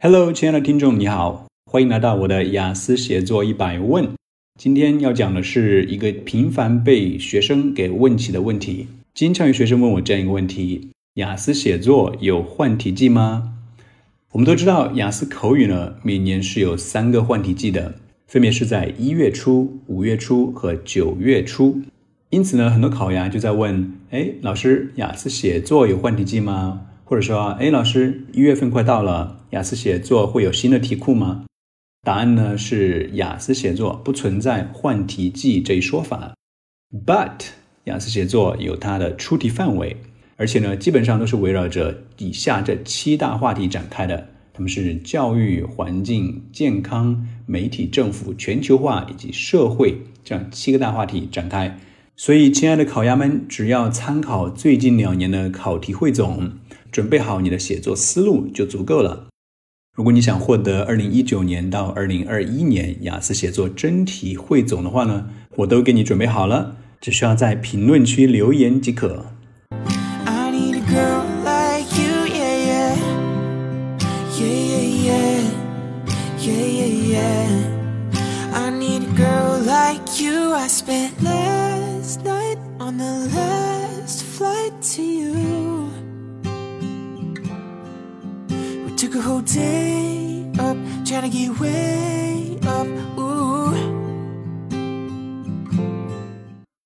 Hello，亲爱的听众，你好，欢迎来到我的雅思写作一百问。今天要讲的是一个频繁被学生给问起的问题。经常有学生问我这样一个问题：雅思写作有换题季吗？我们都知道，雅思口语呢，每年是有三个换题季的，分别是在一月初、五月初和九月初。因此呢，很多考研就在问：哎，老师，雅思写作有换题季吗？或者说，哎，老师，一月份快到了，雅思写作会有新的题库吗？答案呢是，雅思写作不存在换题季这一说法。But 雅思写作有它的出题范围，而且呢，基本上都是围绕着以下这七大话题展开的，他们是教育、环境、健康、媒体、政府、全球化以及社会这样七个大话题展开。所以，亲爱的考鸭们，只要参考最近两年的考题汇总。准备好你的写作思路就足够了。如果你想获得二零一九年到二零二一年雅思写作真题汇总的话呢，我都给你准备好了，只需要在评论区留言即可。Took a whole day up, trying to get way up. Ooh.